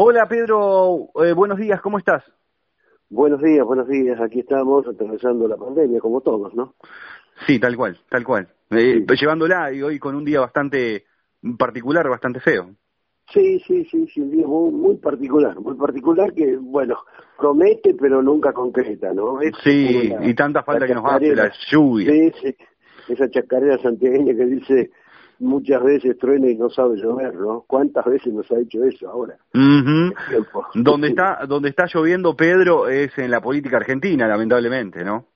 Hola Pedro, eh, buenos días, ¿cómo estás? Buenos días, buenos días. Aquí estamos atravesando la pandemia, como todos, ¿no? Sí, tal cual, tal cual. Eh, Llevándola y hoy con un día bastante particular, bastante feo. Sí, sí, sí, sí, un día muy, muy particular, muy particular que, bueno, promete pero nunca concreta, ¿no? Es sí, y tanta falta que nos hace la lluvia. Sí, sí, esa chacarera santiagueña que dice muchas veces truena y no sabe llover, ¿no? ¿Cuántas veces nos ha hecho eso ahora? Donde está, donde está lloviendo Pedro es en la política argentina, lamentablemente, ¿no?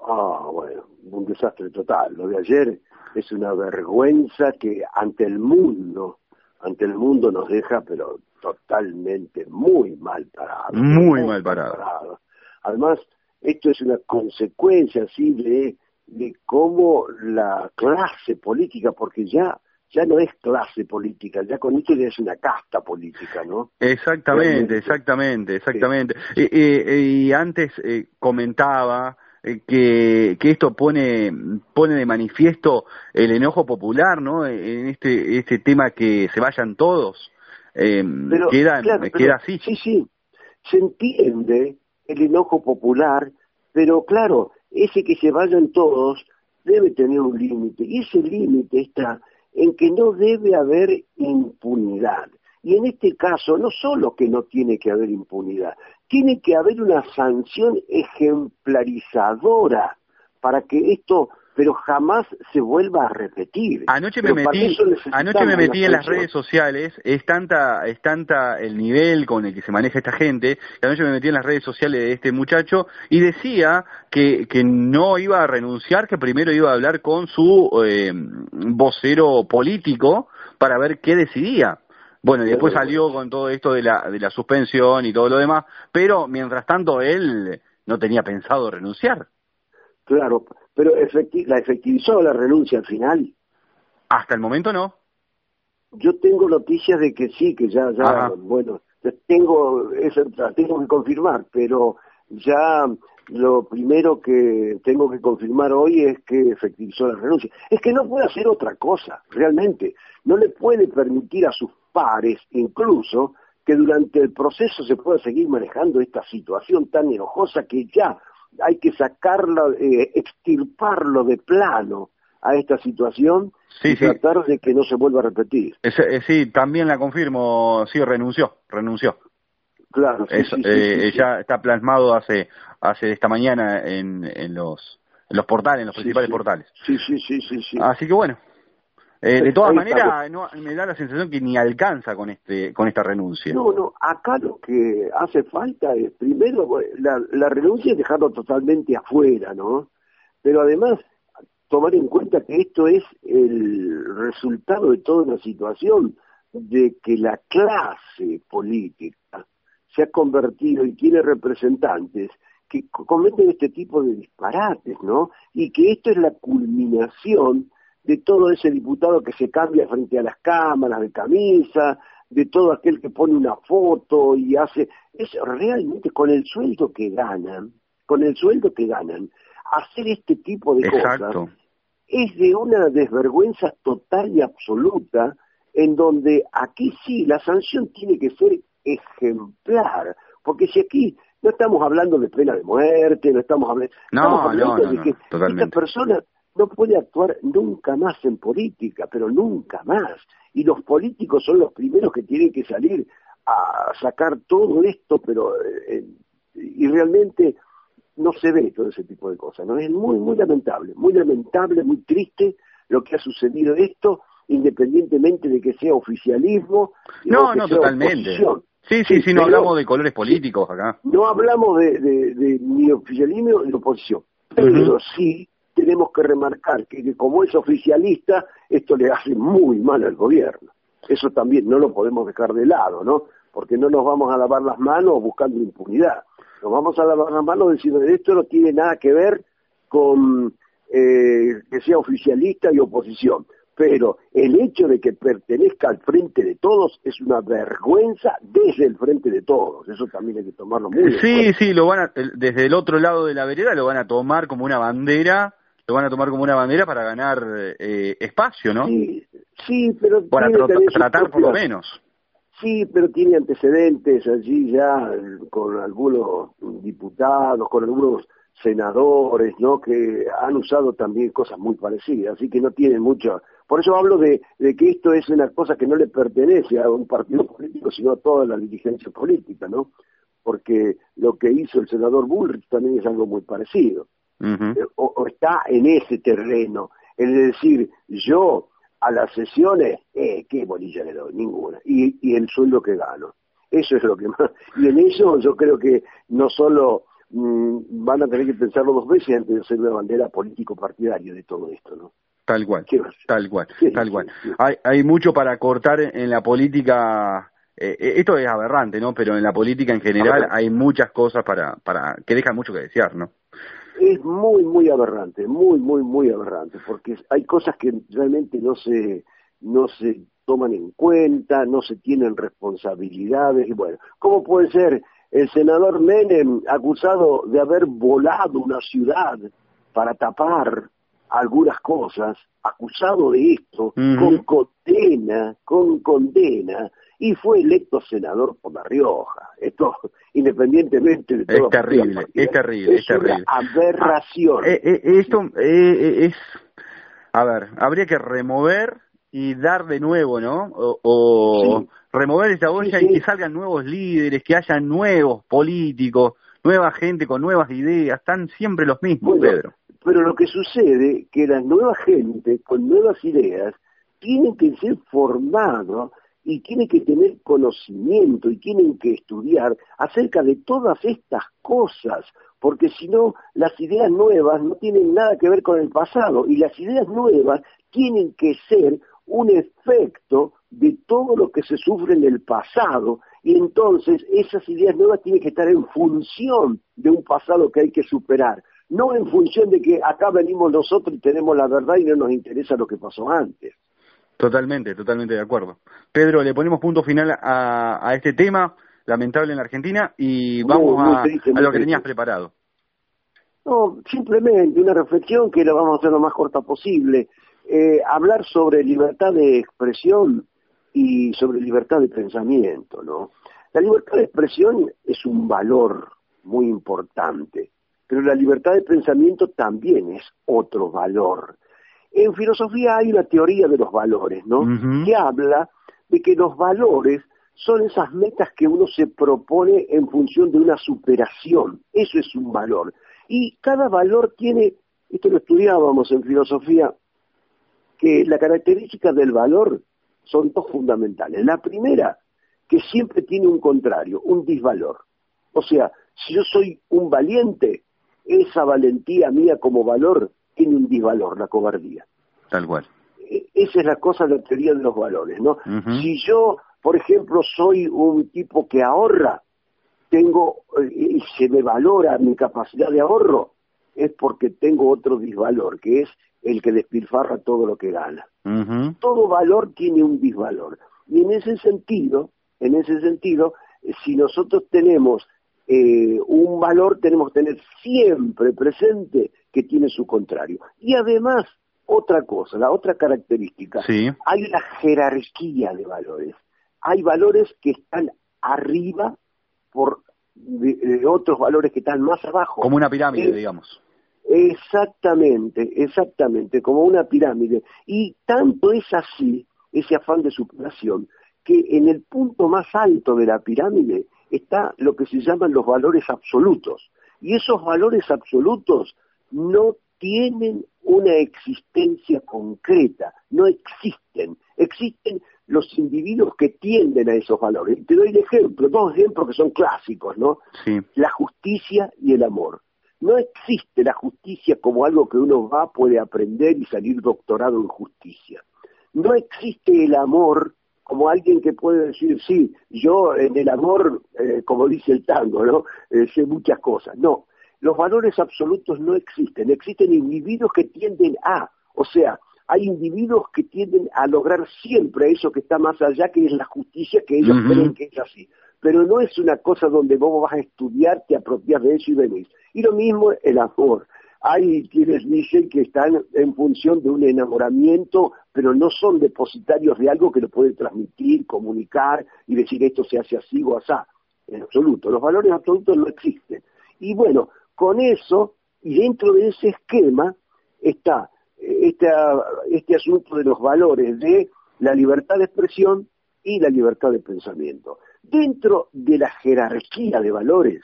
Ah, bueno, un desastre total. Lo de ayer es una vergüenza que ante el mundo, ante el mundo nos deja, pero totalmente muy mal parado. Muy, mal parado. Además, esto es una consecuencia así de de cómo la clase política, porque ya ya no es clase política, ya con esto ya es una casta política, ¿no? Exactamente, exactamente, exactamente. Y, antes eh, comentaba eh, que, que esto pone pone de manifiesto el enojo popular, ¿no? En este este tema que se vayan todos. Eh, queda, queda así. Sí, sí, se entiende el enojo popular, pero claro, ese que se vayan todos debe tener un límite, y ese límite está en que no debe haber impunidad. Y en este caso, no solo que no tiene que haber impunidad, tiene que haber una sanción ejemplarizadora para que esto pero jamás se vuelva a repetir. Anoche me metí, anoche me metí en las redes sociales, es tanta, es tanta el nivel con el que se maneja esta gente, que anoche me metí en las redes sociales de este muchacho y decía que, que no iba a renunciar, que primero iba a hablar con su eh, vocero político para ver qué decidía. Bueno, y después salió con todo esto de la, de la suspensión y todo lo demás, pero mientras tanto él no tenía pensado renunciar. Claro, pero ¿la efectivizó la renuncia al final? Hasta el momento no. Yo tengo noticias de que sí, que ya, ya, bueno, tengo, eso, tengo que confirmar, pero ya lo primero que tengo que confirmar hoy es que efectivizó la renuncia. Es que no puede hacer otra cosa, realmente. No le puede permitir a sus pares, incluso, que durante el proceso se pueda seguir manejando esta situación tan enojosa que ya hay que sacarlo, eh, extirparlo de plano a esta situación y tratar de que no se vuelva a repetir. Eh, sí, también la confirmo, sí, renunció, renunció. Claro, sí, eh, ya está plasmado hace hace esta mañana en, en los en los portales, en los principales portales. Sí, sí, sí, sí, sí. Así que bueno, eh, de todas maneras, no, me da la sensación que ni alcanza con este con esta renuncia. No, no, acá lo que hace falta es, primero, la, la renuncia es dejarlo totalmente afuera, ¿no? Pero además, tomar en cuenta que esto es el resultado de toda una situación de que la clase política se ha convertido y tiene representantes que cometen este tipo de disparates, ¿no? Y que esto es la culminación de todo ese diputado que se cambia frente a las cámaras de camisa, de todo aquel que pone una foto y hace, es realmente con el sueldo que ganan, con el sueldo que ganan, hacer este tipo de cosas es de una desvergüenza total y absoluta, en donde aquí sí la sanción tiene que ser ejemplar, porque si aquí no estamos hablando de pena de muerte, no estamos hablando, no, de que esta persona no puede actuar nunca más en política, pero nunca más. Y los políticos son los primeros que tienen que salir a sacar todo esto, pero eh, y realmente no se ve todo ese tipo de cosas. ¿no? Es muy, muy lamentable, muy lamentable, muy triste lo que ha sucedido esto, independientemente de que sea oficialismo. No, no, totalmente. Sí, sí, sí, no hablamos de colores políticos acá. No hablamos de, de, ni oficialismo ni oposición, pero sí tenemos que remarcar que, como es oficialista, esto le hace muy mal al gobierno. Eso también no lo podemos dejar de lado, ¿no? Porque no nos vamos a lavar las manos buscando impunidad. Nos vamos a lavar las manos diciendo que esto no tiene nada que ver con eh, que sea oficialista y oposición. Pero el hecho de que pertenezca al frente de todos es una vergüenza desde el frente de todos. Eso también hay que tomarlo muy bien. Sí, sí, lo van a, desde el otro lado de la vereda lo van a tomar como una bandera lo van a tomar como una bandera para ganar eh, espacio, ¿no? Sí, sí pero... Para tratar por lo menos. Sí, pero tiene antecedentes allí ya con algunos diputados, con algunos senadores, ¿no? Que han usado también cosas muy parecidas, así que no tienen mucho. Por eso hablo de, que esto es una cosa que no le pertenece a un partido político, sino a toda la dirigencia política, ¿no? Porque lo que hizo el senador Bullrich también es algo muy parecido. Eh, o, está en ese terreno, es decir, yo a las sesiones, eh, ¿qué bolilla le doy? Ninguna. Y, y el sueldo que gano. Eso es lo que más. Y en eso yo creo que no solo mm, van a tener que pensarlo dos veces antes de hacer una bandera político-partidaria de todo esto, ¿no? Tal cual, tal cual, tal cual. Hay, hay mucho para cortar en la política. Eh, eh, esto es aberrante, ¿no? Pero en la política en general hay muchas cosas para, para que dejan mucho que desear, ¿no? Es muy, muy aberrante, muy, muy, muy aberrante, porque hay cosas que realmente no se, no se toman en cuenta, no se tienen responsabilidades, y bueno, ¿cómo puede ser el senador Menem acusado de haber volado una ciudad para tapar algunas cosas, acusado de esto, con condena, con condena, y fue electo senador por La Rioja. Esto, independientemente de todo. Es terrible, es terrible, es, terrible. aberración. Ah, eh, eh, esto eh, es, a ver, habría que remover y dar de nuevo, ¿no? O, remover esa olla y que salgan nuevos líderes, que haya nuevos políticos, nueva gente con nuevas ideas, están siempre los mismos, Pedro. Pero lo que sucede que la nueva gente con nuevas ideas tienen que ser formados y tienen que tener conocimiento y tienen que estudiar acerca de todas estas cosas, porque si no, las ideas nuevas no tienen nada que ver con el pasado y las ideas nuevas tienen que ser un efecto de todo lo que se sufre en el pasado y entonces esas ideas nuevas tienen que estar en función de un pasado que hay que superar, no en función de que acá venimos nosotros y tenemos la verdad y no nos interesa lo que pasó antes. Totalmente, totalmente de acuerdo. Pedro, le ponemos punto final a, este tema lamentable en la Argentina y vamos a, lo que tenías preparado. No, simplemente una reflexión que la vamos a hacer lo más corta posible. Eh, hablar sobre libertad de expresión y sobre libertad de pensamiento, ¿no? La libertad de expresión es un valor muy importante, pero la libertad de pensamiento también es otro valor. En filosofía hay una teoría de los valores, ¿no? Que habla de que los valores son esas metas que uno se propone en función de una superación. Eso es un valor. Y cada valor tiene, esto lo estudiábamos en filosofía, que la característica del valor son dos fundamentales. La primera, que siempre tiene un contrario, un disvalor. O sea, si yo soy un valiente, esa valentía mía como valor tiene un disvalor, la cobardía. Tal cual. E, esa es la cosa de la teoría de los valores, ¿no? Si yo, por ejemplo, soy un tipo que ahorra, tengo eh, y se me valora mi capacidad de ahorro, es porque tengo otro disvalor, que es el que despilfarra todo lo que gana. Todo valor tiene un disvalor. Y en ese sentido, en ese sentido, eh, si nosotros tenemos eh, un valor tenemos que tener siempre presente que tiene su contrario. Y además, otra cosa, la otra característica, hay una jerarquía de valores. Hay valores que están arriba por de, otros valores que están más abajo. Como una pirámide, digamos. Exactamente, exactamente, como una pirámide. Y tanto es así, ese afán de superación, que en el punto más alto de la pirámide está lo que se llaman los valores absolutos. Y esos valores absolutos no tienen una existencia concreta, no existen. Existen los individuos que tienden a esos valores. Te doy el ejemplo, dos ejemplos que son clásicos, ¿no? La justicia y el amor. No existe la justicia como algo que uno va, puede aprender y salir doctorado en justicia. No existe el amor como alguien que puede decir, sí, yo en el amor, eh, como dice el tango, ¿no? Eh, sé muchas cosas. No, los valores absolutos no existen, existen individuos que tienden a, o sea, hay individuos que tienden a lograr siempre eso que está más allá, que es la justicia, que ellos creen que es así. Pero no es una cosa donde vos vas a estudiar, te apropias de eso y venís. Y lo mismo el amor. hay quienes dicen que están en función de un enamoramiento, pero no son depositarios de algo que lo pueden transmitir, comunicar y decir esto se hace así o así. En absoluto, los valores absolutos no existen. Y bueno, con eso, y dentro de ese esquema, está este, este asunto de los valores de la libertad de expresión y la libertad de pensamiento. Dentro de la jerarquía de valores,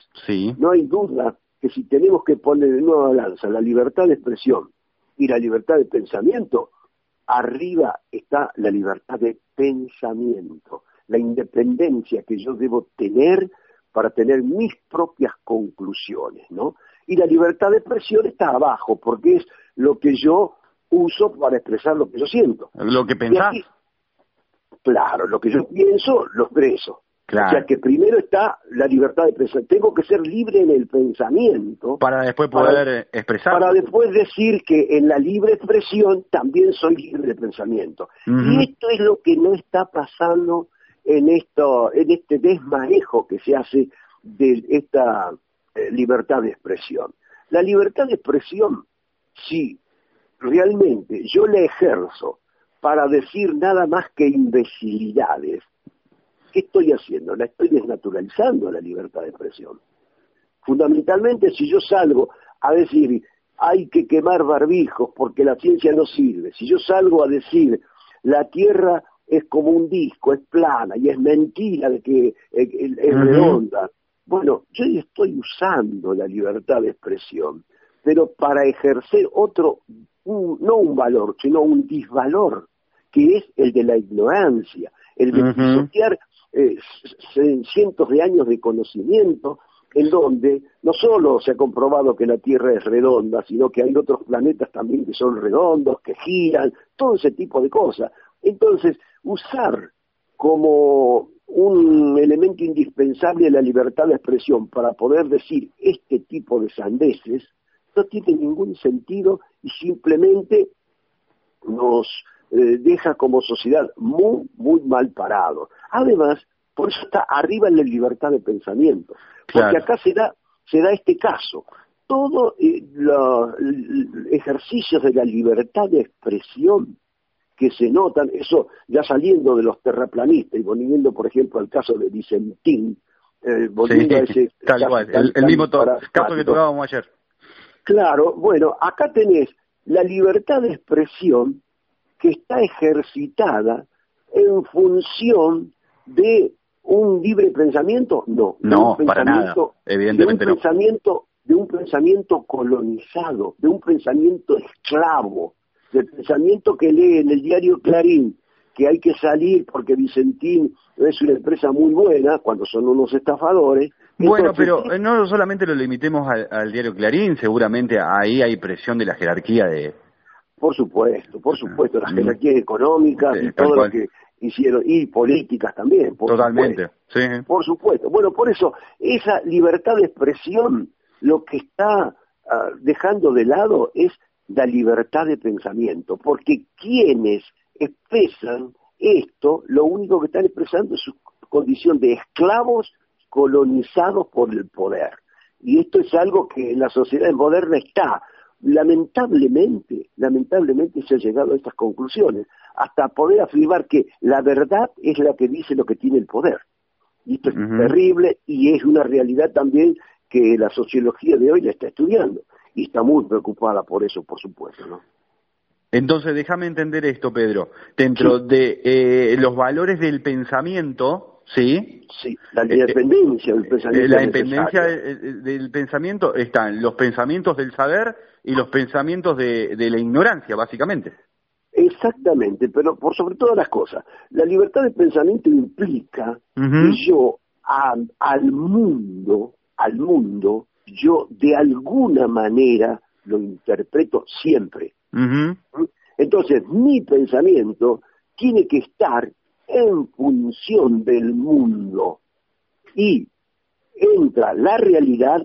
no hay duda que si tenemos que poner en una balanza la libertad de expresión y la libertad de pensamiento, arriba está la libertad de pensamiento, la independencia que yo debo tener para tener mis propias conclusiones, ¿no? Y la libertad de expresión está abajo, porque es lo que yo uso para expresar lo que yo siento. Lo que pensás. claro, lo que yo pienso, lo expreso. O sea que primero está la libertad de pensar. Tengo que ser libre en el pensamiento. Para después poder expresar. Para después decir que en la libre expresión también soy libre de pensamiento. Y esto es lo que no está pasando en, esto, en este desmanejo que se hace de esta eh, libertad de expresión. La libertad de expresión, si realmente yo la ejerzo para decir nada más que imbecilidades, ¿qué estoy haciendo? La estoy desnaturalizando la libertad de expresión. Fundamentalmente, si yo salgo a decir hay que quemar barbijos porque la ciencia no sirve, si yo salgo a decir la Tierra es como un disco, es plana y es mentira de que eh, es, redonda, bueno, yo estoy usando la libertad de expresión, pero para ejercer otro, no un valor, sino un disvalor, que es el de la ignorancia, el de pisotear eh, cientos de años de conocimiento, en donde no solo se ha comprobado que la Tierra es redonda, sino que hay otros planetas también que son redondos, que giran, todo ese tipo de cosas. Entonces, usar como un elemento indispensable la libertad de expresión para poder decir este tipo de sandeces no tiene ningún sentido y simplemente nos eh, deja como sociedad muy, muy mal parado. Además, por eso está arriba en la libertad de pensamiento, porque acá se da, se da este caso. Todos eh, los ejercicios de la libertad de expresión que se notan, eso ya saliendo de los terraplanistas y volviendo, por ejemplo, al caso de Vicentín, eh, volviendo a ese el, mismo caso que tocábamos ayer. Claro, bueno, acá tenés la libertad de expresión que está ejercitada en función de un libre pensamiento, no, no, para nada, evidentemente de un pensamiento, de un pensamiento colonizado, de un pensamiento esclavo, del pensamiento que lee en el diario Clarín que hay que salir porque Vicentín es una empresa muy buena cuando son unos estafadores. Bueno, pero no solamente lo limitemos al, diario Clarín, seguramente ahí hay presión de la jerarquía de... Por supuesto, por supuesto, las mm. jerarquías económicas y todo lo que hicieron, y políticas también. Por Totalmente, sí. Por supuesto. Bueno, por eso, esa libertad de expresión, lo que está ah, dejando de lado es la libertad de pensamiento, porque quienes expresan esto, lo único que están expresando es su condición de esclavos colonizados por el poder. Y esto es algo que en la sociedad moderna está. Lamentablemente, lamentablemente se ha llegado a estas conclusiones, hasta poder afirmar que la verdad es la que dice lo que tiene el poder. Y esto es terrible y es una realidad también que la sociología de hoy la está estudiando y está muy preocupada por eso, por supuesto, ¿no? Entonces, déjame entender esto, Pedro. Dentro de eh, los valores del pensamiento, ¿sí? Sí, la independencia del pensamiento. La independencia del, pensamiento están los pensamientos del saber y los pensamientos de, la ignorancia, básicamente. Exactamente, pero por sobre todas las cosas, la libertad de pensamiento implica que yo al mundo, al mundo, yo de alguna manera lo interpreto siempre. Entonces, mi pensamiento tiene que estar en función del mundo y entra la realidad,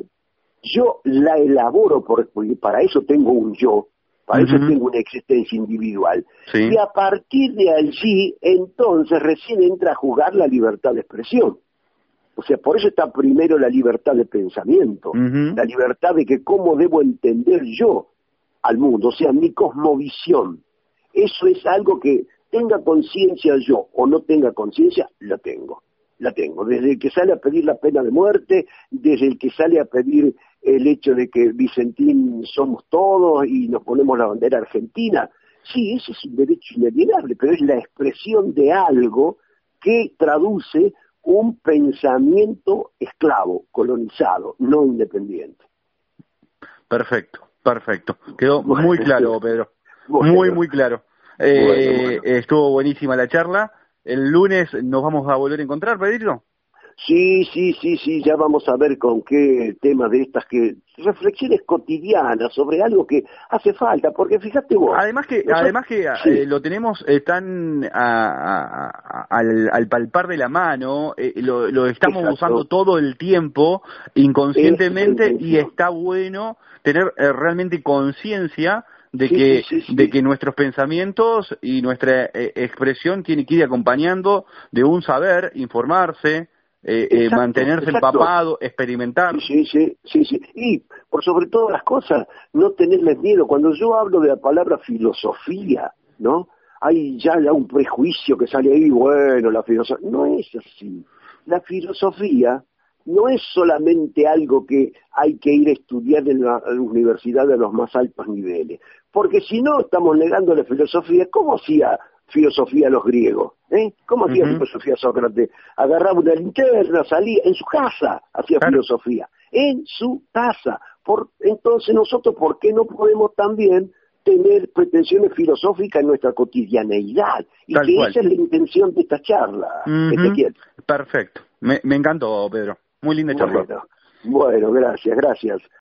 yo la elaboro porque para eso tengo un yo, para eso tengo una existencia individual. Y a partir de allí, entonces recién entra a jugar la libertad de expresión. O sea, por eso está primero la libertad de pensamiento, la libertad de que cómo debo entender yo al mundo, o sea, mi cosmovisión. Eso es algo que tenga conciencia yo o no tenga conciencia, la tengo. La tengo. Desde el que sale a pedir la pena de muerte, desde el que sale a pedir el hecho de que Vicentín somos todos y nos ponemos la bandera argentina. Sí, ese es un derecho inalienable, pero es la expresión de algo que traduce un pensamiento esclavo, colonizado, no independiente. Perfecto, perfecto. Quedó muy claro, Pedro. Muy, muy claro. Eh, estuvo buenísima la charla. El lunes nos vamos a volver a encontrar, Pedrito. Sí, sí, sí, sí, ya vamos a ver con qué temas de estas que reflexiones cotidianas sobre algo que hace falta, porque fíjate vos. Además que, además que eh, lo tenemos eh, tan al, palpar de la mano, eh, lo, estamos usando todo el tiempo inconscientemente y está bueno tener realmente conciencia de que de que nuestros pensamientos y nuestra expresión tiene que ir acompañando de un saber, informarse, eh, eh, mantenerse empapado, experimentar. Sí, sí, sí, sí. Y por sobre todas las cosas, no tenerles miedo. Cuando yo hablo de la palabra filosofía, ¿no? Hay ya, ya un prejuicio que sale ahí, bueno, la filosofía. No es así. La filosofía no es solamente algo que hay que ir a estudiar en la universidad de los más altos niveles. Porque si no estamos negando la filosofía, ¿cómo hacía filosofía a los griegos. ¿eh? ¿Cómo hacía filosofía Sócrates? Agarraba una linterna, salía en su casa, hacía filosofía. En su casa. Por, entonces nosotros, ¿por qué no podemos también tener pretensiones filosóficas en nuestra cotidianeidad? Y que esa es la intención de esta charla, Perfecto. Me, me encantó, Pedro. Muy linda charla. bueno, gracias, gracias.